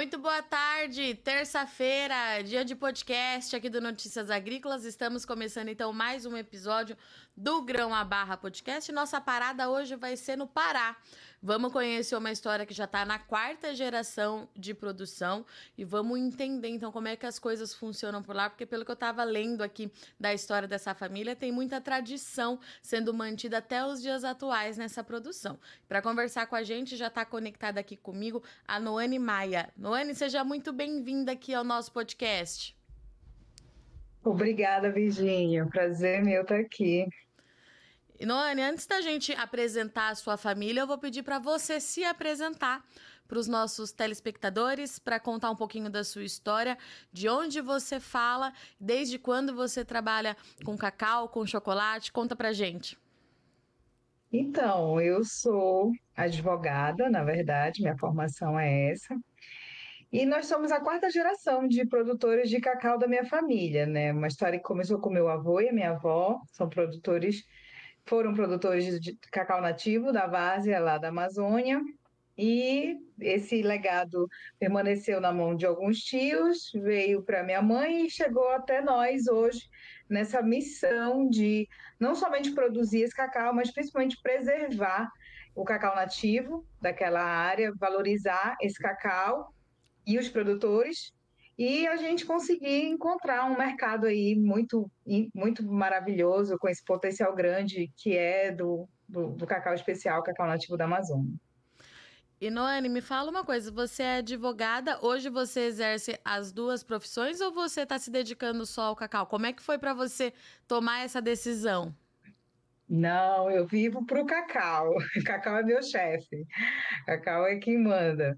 Muito boa tarde, terça-feira, dia de podcast aqui do Notícias Agrícolas. Estamos começando então mais um episódio do Grão a Barra Podcast. Nossa parada hoje vai ser no Pará. Vamos conhecer uma história que já está na quarta geração de produção e vamos entender então como é que as coisas funcionam por lá, porque pelo que eu estava lendo aqui da história dessa família, tem muita tradição sendo mantida até os dias atuais nessa produção. Para conversar com a gente, já está conectada aqui comigo a Noane Maia. Noane, seja muito bem-vinda aqui ao nosso podcast. Obrigada, Virginia. Prazer meu estar aqui. E Noane, antes da gente apresentar a sua família, eu vou pedir para você se apresentar para os nossos telespectadores, para contar um pouquinho da sua história, de onde você fala, desde quando você trabalha com cacau, com chocolate. Conta para gente. Então, eu sou advogada, na verdade, minha formação é essa. E nós somos a quarta geração de produtores de cacau da minha família, né? Uma história que começou com meu avô e a minha avó, são produtores, foram produtores de cacau nativo da várzea lá da Amazônia. E esse legado permaneceu na mão de alguns tios, veio para minha mãe e chegou até nós hoje nessa missão de não somente produzir esse cacau, mas principalmente preservar o cacau nativo daquela área, valorizar esse cacau e os produtores e a gente conseguir encontrar um mercado aí muito, muito maravilhoso, com esse potencial grande que é do, do, do cacau especial, cacau nativo da Amazônia. E Noane, me fala uma coisa, você é advogada, hoje você exerce as duas profissões ou você está se dedicando só ao cacau? Como é que foi para você tomar essa decisão? Não, eu vivo para o cacau. Cacau é meu chefe. Cacau é quem manda.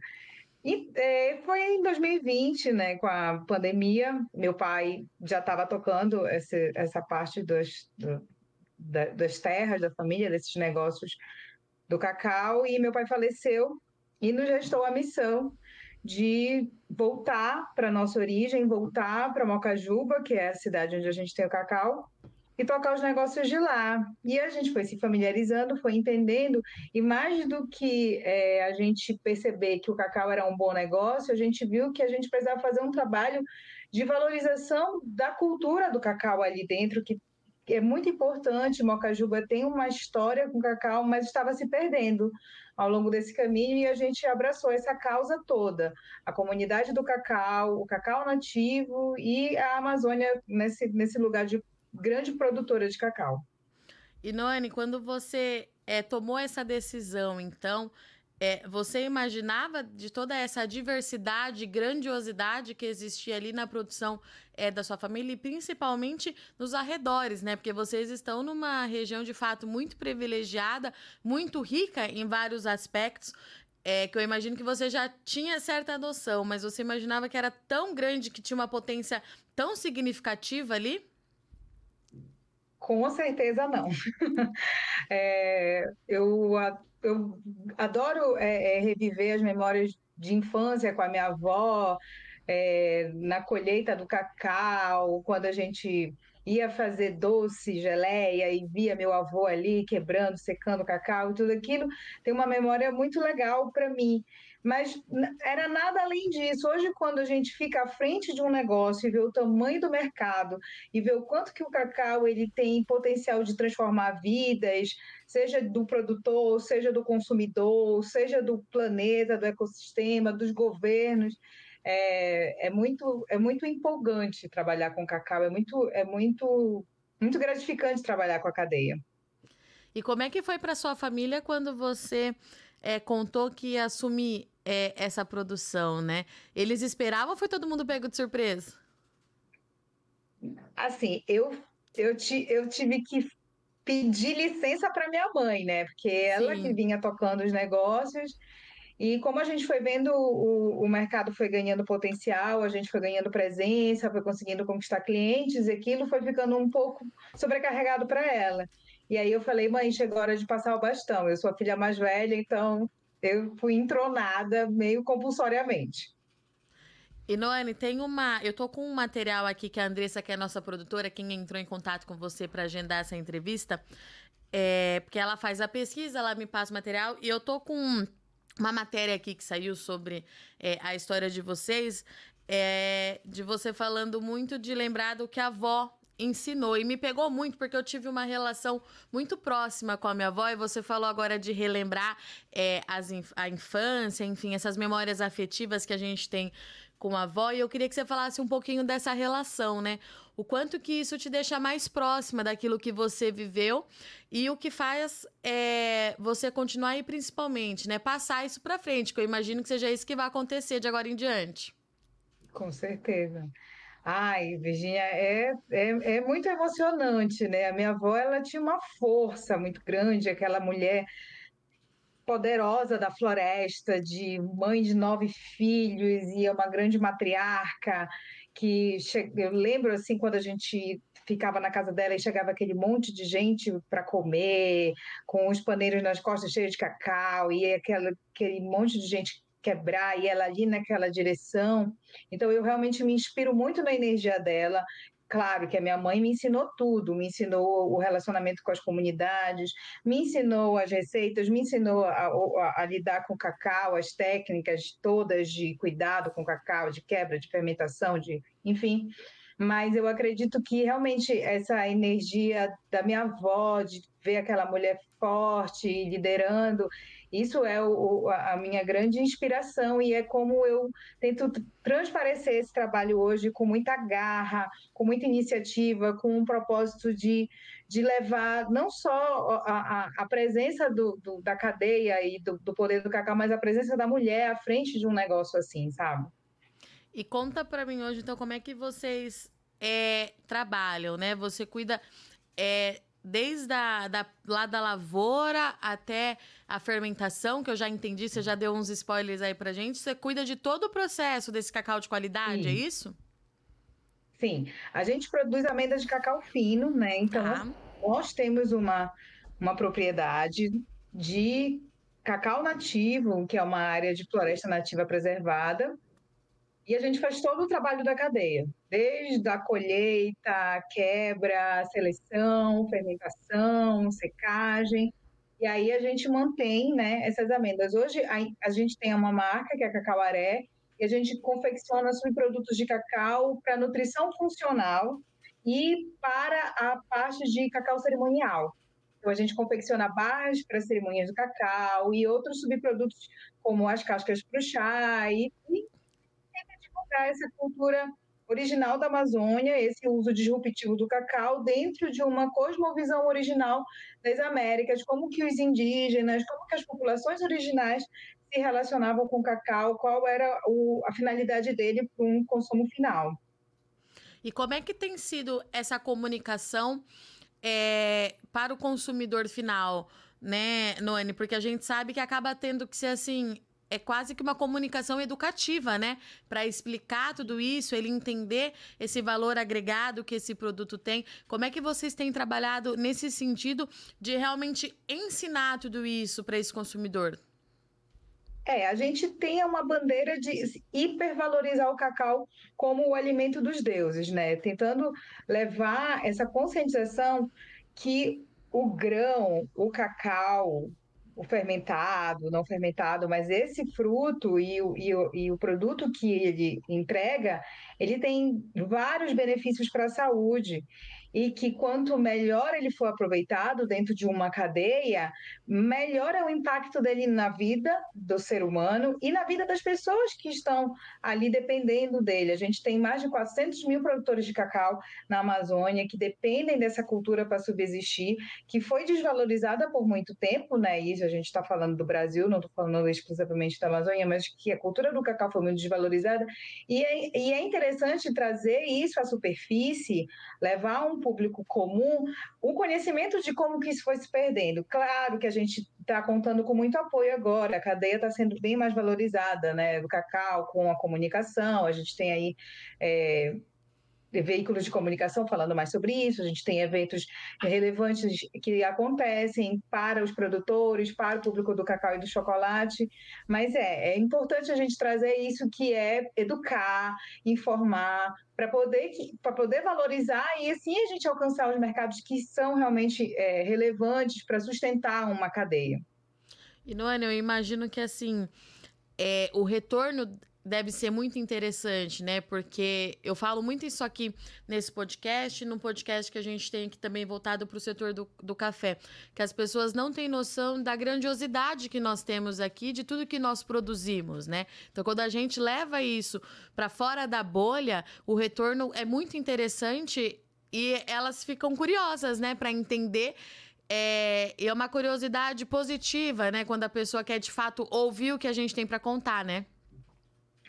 E é, foi em 2020, né, com a pandemia, meu pai já estava tocando essa, essa parte dos, do, da, das terras da família, desses negócios do cacau, e meu pai faleceu e nos restou a missão de voltar para nossa origem, voltar para Mocajuba, que é a cidade onde a gente tem o cacau, e tocar os negócios de lá. E a gente foi se familiarizando, foi entendendo, e mais do que é, a gente perceber que o cacau era um bom negócio, a gente viu que a gente precisava fazer um trabalho de valorização da cultura do cacau ali dentro, que é muito importante. Mocajuba tem uma história com cacau, mas estava se perdendo ao longo desse caminho e a gente abraçou essa causa toda, a comunidade do cacau, o cacau nativo e a Amazônia nesse, nesse lugar de grande produtora de cacau. E Noane, quando você é, tomou essa decisão, então, é, você imaginava de toda essa diversidade, grandiosidade que existia ali na produção é, da sua família e principalmente nos arredores, né? Porque vocês estão numa região de fato muito privilegiada, muito rica em vários aspectos. É, que eu imagino que você já tinha certa noção, mas você imaginava que era tão grande, que tinha uma potência tão significativa ali? Com certeza não. é, eu, eu adoro é, é, reviver as memórias de infância com a minha avó, é, na colheita do cacau, quando a gente ia fazer doce, geleia e via meu avô ali quebrando, secando o cacau e tudo aquilo, tem uma memória muito legal para mim. Mas era nada além disso. Hoje, quando a gente fica à frente de um negócio e vê o tamanho do mercado e vê o quanto que o cacau ele tem potencial de transformar vidas, seja do produtor, seja do consumidor, seja do planeta, do ecossistema, dos governos, é, é, muito, é muito empolgante trabalhar com cacau, é muito, é muito, muito gratificante trabalhar com a cadeia. E como é que foi para sua família quando você é, contou que ia assumir é, essa produção, né? Eles esperavam ou foi todo mundo pego de surpresa? Assim, eu, eu, ti, eu tive que pedir licença para minha mãe, né? Porque ela Sim. que vinha tocando os negócios e como a gente foi vendo, o, o mercado foi ganhando potencial, a gente foi ganhando presença, foi conseguindo conquistar clientes, e aquilo foi ficando um pouco sobrecarregado para ela. E aí eu falei, mãe, chegou a hora de passar o bastão. Eu sou a filha mais velha, então eu fui entronada meio compulsoriamente. E Noane, tem uma. Eu tô com um material aqui que a Andressa, que é a nossa produtora, quem entrou em contato com você para agendar essa entrevista, é, porque ela faz a pesquisa, ela me passa o material, e eu tô com uma matéria aqui que saiu sobre é, a história de vocês, é, de você falando muito de lembrar do que a avó ensinou. E me pegou muito, porque eu tive uma relação muito próxima com a minha avó, e você falou agora de relembrar é, as, a infância, enfim, essas memórias afetivas que a gente tem com a avó, e eu queria que você falasse um pouquinho dessa relação, né? O quanto que isso te deixa mais próxima daquilo que você viveu e o que faz é, você continuar e principalmente, né, passar isso para frente, que eu imagino que seja isso que vai acontecer de agora em diante. Com certeza. Ai, Virginia, é, é, é muito emocionante, né? A minha avó, ela tinha uma força muito grande, aquela mulher poderosa da floresta, de mãe de nove filhos e é uma grande matriarca que che... eu lembro assim quando a gente ficava na casa dela e chegava aquele monte de gente para comer, com os paneiros nas costas cheios de cacau e aquela, aquele monte de gente quebrar e ela ali naquela direção. Então eu realmente me inspiro muito na energia dela. Claro que a minha mãe me ensinou tudo, me ensinou o relacionamento com as comunidades, me ensinou as receitas, me ensinou a, a, a lidar com cacau, as técnicas todas de cuidado com cacau, de quebra, de fermentação, de enfim mas eu acredito que realmente essa energia da minha avó, de ver aquela mulher forte, liderando, isso é o, a minha grande inspiração e é como eu tento transparecer esse trabalho hoje com muita garra, com muita iniciativa, com um propósito de, de levar não só a, a, presença do, do, da cadeia e do, do poder do cacau, mas a presença da mulher à frente de um negócio assim, sabe? E conta para mim hoje, então, como é que vocês é, trabalham, né? Você cuida é, desde a, da, lá da lavoura até a fermentação, que eu já entendi, você já deu uns spoilers aí pra gente. Você cuida de todo o processo desse cacau de qualidade, Sim. é isso? Sim, a gente produz amêndoas de cacau fino, né? Então, ah. nós temos uma, uma propriedade de cacau nativo, que é uma área de floresta nativa preservada, e a gente faz todo o trabalho da cadeia, desde a colheita, quebra, seleção, fermentação, secagem. E aí a gente mantém né, essas amêndoas. Hoje a, gente tem uma marca, que é a Cacauaré, e a gente confecciona subprodutos de cacau para nutrição funcional e para a parte de cacau cerimonial. Então, a gente confecciona barras para cerimônias do cacau e outros subprodutos, como as cascas para o chá e, e essa cultura original da Amazônia, esse uso disruptivo do cacau dentro de uma cosmovisão original das Américas, como que os indígenas, como que as populações originais se relacionavam com o cacau, qual era o, a finalidade dele para um consumo final. E como é que tem sido essa comunicação é, para o consumidor final, né, Noane? Porque a gente sabe que acaba tendo que ser assim é quase que uma comunicação educativa, né? Para explicar tudo isso, ele entender esse valor agregado que esse produto tem. Como é que vocês têm trabalhado nesse sentido de realmente ensinar tudo isso para esse consumidor? É, a gente tem uma bandeira de hipervalorizar o cacau como o alimento dos deuses, né? Tentando levar essa conscientização que o grão, o cacau, o fermentado, não fermentado, mas esse fruto e o, e o, e o produto que ele entrega, ele tem vários benefícios para a saúde e que quanto melhor ele for aproveitado dentro de uma cadeia, melhor é o impacto dele na vida do ser humano e na vida das pessoas que estão ali dependendo dele. A gente tem mais de 400 mil produtores de cacau na Amazônia que dependem dessa cultura para subsistir, que foi desvalorizada por muito tempo, né? Isso a gente está falando do Brasil, não estou falando exclusivamente da Amazônia, mas que a cultura do cacau foi muito desvalorizada. E é, e é interessante trazer isso à superfície, levar um público comum o conhecimento de como que isso foi se perdendo. Claro que a gente está contando com muito apoio agora, a cadeia está sendo bem mais valorizada, né, do cacau com a comunicação, a gente tem aí é, veículos de comunicação falando mais sobre isso, a gente tem eventos relevantes que acontecem para os produtores, para o público do cacau e do chocolate, mas é, é importante a gente trazer isso que é educar, informar, para poder, poder valorizar e assim a gente alcançar os mercados que são realmente é, relevantes para sustentar uma cadeia. E, Noane, eu imagino que, assim, é, o retorno deve ser muito interessante, né? Porque eu falo muito isso aqui nesse podcast, num podcast que a gente tem aqui também voltado para o setor do, do café, que as pessoas não têm noção da grandiosidade que nós temos aqui, de tudo que nós produzimos, né? Então, quando a gente leva isso para fora da bolha, o retorno é muito interessante e elas ficam curiosas, né, para entender é, é uma curiosidade positiva, né? Quando a pessoa quer de fato ouvir o que a gente tem para contar, né?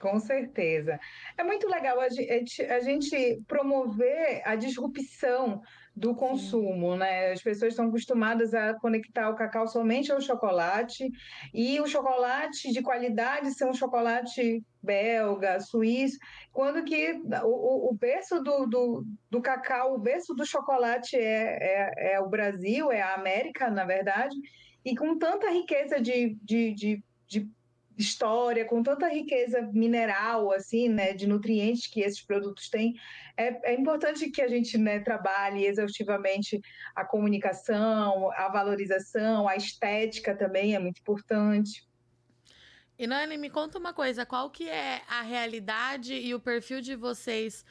Com certeza. É muito legal a gente, a gente promover a disrupção do consumo, né? As pessoas estão acostumadas a conectar o cacau somente ao chocolate e o chocolate de qualidade ser um chocolate belga, suíço, quando que o, o berço do, do, do, cacau, o berço do chocolate é, é, é, o Brasil, é a América, na verdade, e com tanta riqueza de, de, de, de história, com tanta riqueza mineral, assim, né, de nutrientes que esses produtos têm, é, é importante que a gente né, trabalhe exaustivamente a comunicação, a valorização, a estética também é muito importante. E Nani, me conta uma coisa, qual que é a realidade e o perfil de vocês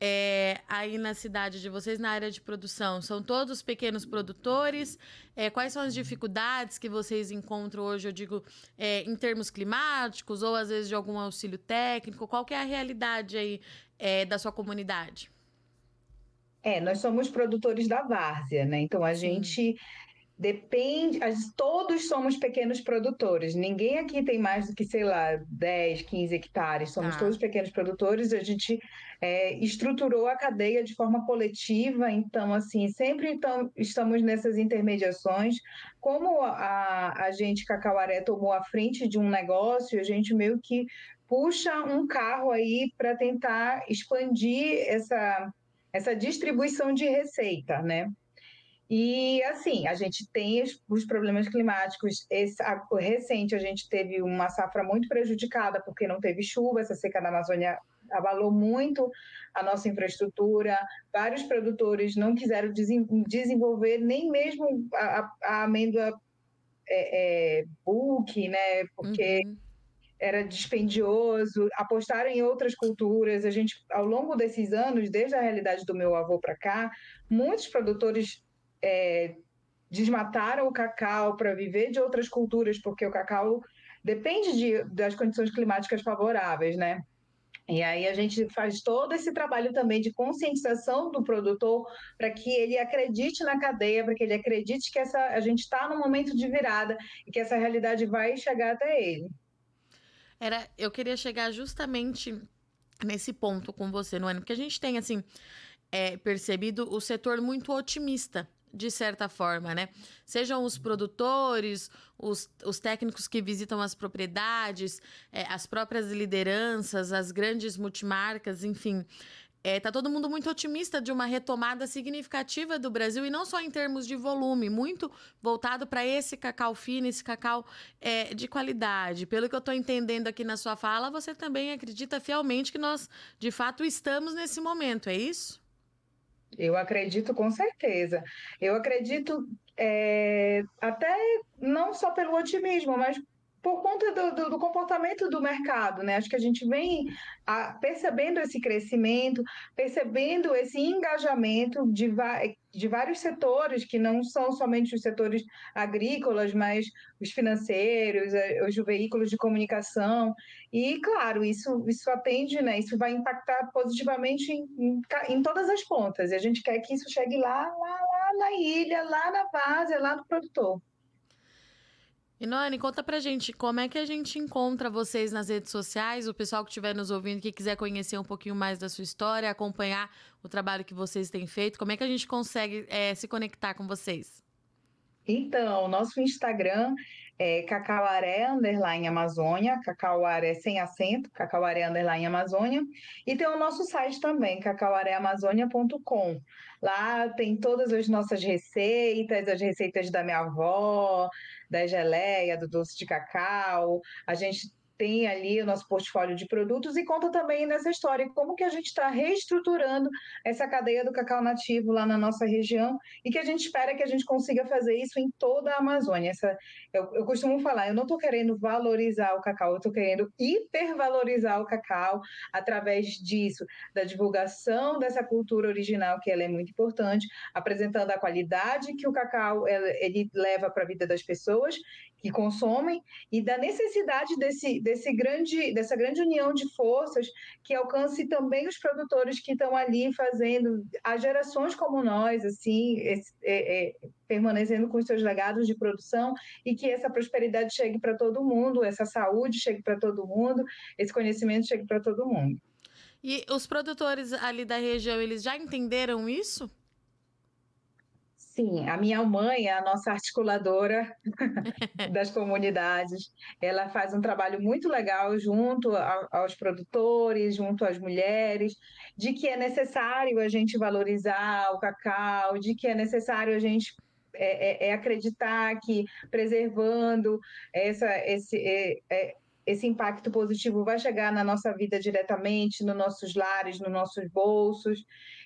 é, aí na cidade de vocês, na área de produção? São todos pequenos produtores? É, quais são as dificuldades que vocês encontram hoje, eu digo, é, em termos climáticos ou às vezes de algum auxílio técnico? Qual que é a realidade aí é, da sua comunidade? É, nós somos produtores da várzea, né? Então a Sim. gente Depende, todos somos pequenos produtores. Ninguém aqui tem mais do que, sei lá, 10, 15 hectares. Somos ah. todos pequenos produtores. A gente é, estruturou a cadeia de forma coletiva. Então, assim, sempre então, estamos nessas intermediações. Como a, a gente, Cacauaré, tomou a frente de um negócio, a gente meio que puxa um carro aí para tentar expandir essa, essa distribuição de receita, né? E assim, a gente tem os problemas climáticos. Esse, a, recente a gente teve uma safra muito prejudicada porque não teve chuva, essa seca na Amazônia abalou muito a nossa infraestrutura. Vários produtores não quiseram desenvolver nem mesmo a, a amêndoa é, é, bulk, né? Porque uhum. era dispendioso. Apostaram em outras culturas. A gente, ao longo desses anos, desde a realidade do meu avô para cá, muitos produtores é, desmataram o cacau para viver de outras culturas, porque o cacau depende de, das condições climáticas favoráveis, né? E aí a gente faz todo esse trabalho também de conscientização do produtor para que ele acredite na cadeia, para que ele acredite que essa, a gente está no momento de virada e que essa realidade vai chegar até ele. Era, eu queria chegar justamente nesse ponto com você, Noane, porque a gente tem assim é, percebido o setor muito otimista de certa forma, né? Sejam os produtores, os, os técnicos que visitam as propriedades, é, as próprias lideranças, as grandes multimarcas, enfim. É, tá todo mundo muito otimista de uma retomada significativa do Brasil e não só em termos de volume, muito voltado para esse cacau fino, esse cacau é, de qualidade. Pelo que eu estou entendendo aqui na sua fala, você também acredita fielmente que nós, de fato, estamos nesse momento, é isso? Eu acredito com certeza. Eu acredito é, até não só pelo otimismo, mas por conta do, do, do, comportamento do mercado, né? Acho que a gente vem a, percebendo esse crescimento, percebendo esse engajamento de, de vários setores, que não são somente os setores agrícolas, mas os financeiros, eh, os veículos de comunicação. E, claro, isso, isso atende, né? Isso vai impactar positivamente em, em, em todas as pontas. E a gente quer que isso chegue lá, lá, lá na ilha, lá na base, lá no produtor. E Noane, conta pra gente como é que a gente encontra vocês nas redes sociais, o pessoal que estiver nos ouvindo, que quiser conhecer um pouquinho mais da sua história, acompanhar o trabalho que vocês têm feito, como é que a gente consegue é, se conectar com vocês? Então, nosso Instagram é cacauaré, underline Amazônia, cacauaré sem acento, cacauaré, underline Amazônia, e tem o nosso site também, cacauaréamazônia.com. Lá tem todas as nossas receitas, as receitas da minha avó, da geleia, do doce de cacau. A gente tem ali o nosso portfólio de produtos e conta também nessa história como que a gente está reestruturando essa cadeia do cacau nativo lá na nossa região e que a gente espera que a gente consiga fazer isso em toda a Amazônia. Essa, eu, eu costumo falar, eu não estou querendo valorizar o cacau, eu estou querendo hipervalorizar o cacau através disso, da divulgação dessa cultura original, que ela é muito importante, apresentando a qualidade que o cacau ele leva para a vida das pessoas que consomem e da necessidade desse, desse grande, dessa grande união de forças que alcance também os produtores que estão ali fazendo, as gerações como nós, assim, esse, é, é, permanecendo com os seus legados de produção e que essa prosperidade chegue para todo mundo, essa saúde chegue para todo mundo, esse conhecimento chegue para todo mundo. E os produtores ali da região, eles já entenderam isso? Sim, a minha mãe é a nossa articuladora das comunidades. Ela faz um trabalho muito legal junto aos produtores, junto às mulheres, de que é necessário a gente valorizar o cacau, de que é necessário a gente é, é, é acreditar que preservando essa, esse, é, é esse impacto positivo vai chegar na nossa vida diretamente, nos nossos lares, nos nossos bolsos.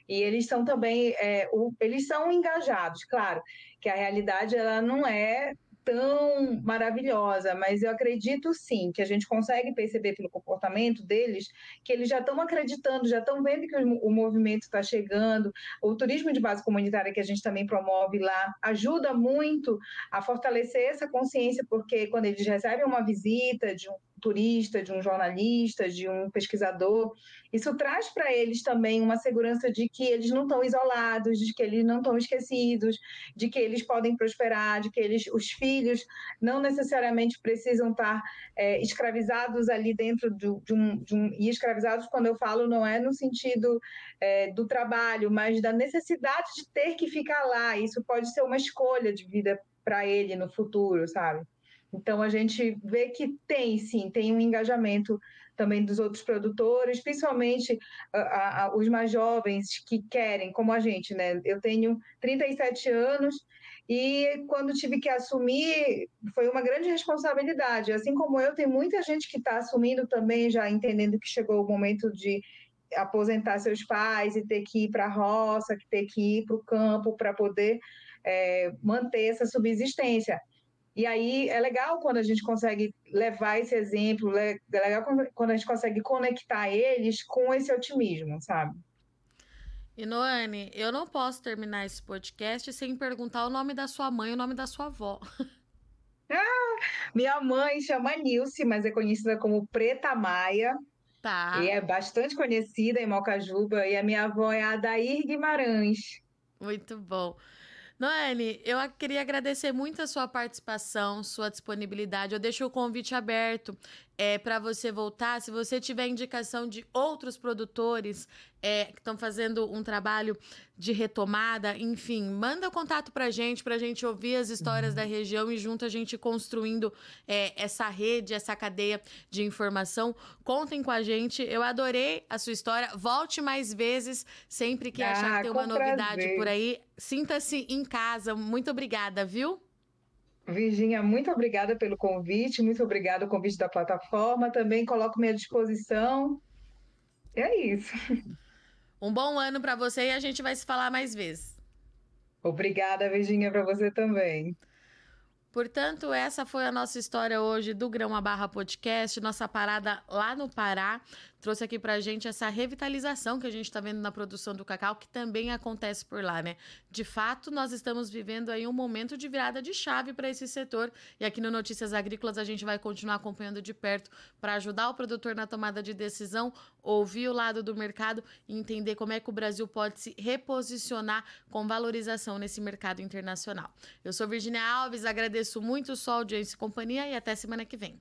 E eles são também, é, o, eles são engajados, claro, que a realidade ela não é tão maravilhosa, mas eu acredito sim que a gente consegue perceber pelo comportamento deles que eles já estão acreditando, já estão vendo que o, o movimento está chegando. O turismo de base comunitária que a gente também promove lá ajuda muito a fortalecer essa consciência, porque quando eles recebem uma visita de um turista, de um jornalista, de um pesquisador, isso traz para eles também uma segurança de que eles não estão isolados, de que eles não estão esquecidos, de que eles podem prosperar, de que eles, os filhos não necessariamente precisam estar é, escravizados ali dentro de, um, de, um, E escravizados, quando eu falo, não é no sentido é, do trabalho, mas da necessidade de ter que ficar lá. Isso pode ser uma escolha de vida para ele no futuro, sabe? Então a gente vê que tem sim, tem um engajamento também dos outros produtores, principalmente a, a, os mais jovens que querem, como a gente, né? Eu tenho 37 anos e quando tive que assumir foi uma grande responsabilidade. Assim como eu, tem muita gente que está assumindo também, já entendendo que chegou o momento de aposentar seus pais e ter que ir para a roça, ter que ir para o campo para poder é, manter essa subsistência. E aí é legal quando a gente consegue levar esse exemplo, é legal quando a gente consegue conectar eles com esse otimismo, sabe? E Noane, eu não posso terminar esse podcast sem perguntar o nome da sua mãe e o nome da sua avó. Ah, minha mãe chama Nilce, mas é conhecida como Preta Maia. Tá. E é bastante conhecida em Mocajuba. E a minha avó é a Adair Guimarães. Muito bom. Noelle, eu queria agradecer muito a sua participação, sua disponibilidade. Eu deixo o convite aberto é, para você voltar. Se você tiver indicação de outros produtores é, que estão fazendo um trabalho de retomada, enfim, manda o contato para a gente, para a gente ouvir as histórias uhum. da região e junto a gente construindo é, essa rede, essa cadeia de informação. Contem com a gente. Eu adorei a sua história. Volte mais vezes, sempre que ah, achar que tem uma novidade prazer. por aí. Sinta-se em casa. Muito obrigada, viu? Virginia, muito obrigada pelo convite, muito obrigada pelo convite da plataforma. Também coloco-me à disposição. É isso. Um bom ano para você e a gente vai se falar mais vezes. Obrigada, Virginia, para você também. Portanto, essa foi a nossa história hoje do Grão a Barra Podcast, nossa parada lá no Pará trouxe aqui pra gente essa revitalização que a gente está vendo na produção do cacau, que também acontece por lá, né? De fato, nós estamos vivendo aí um momento de virada de chave para esse setor e aqui no Notícias Agrícolas a gente vai continuar acompanhando de perto para ajudar o produtor na tomada de decisão, ouvir o lado do mercado e entender como é que o Brasil pode se reposicionar com valorização nesse mercado internacional. Eu sou Virginia Alves, agradeço muito sua audiência e companhia e até semana que vem.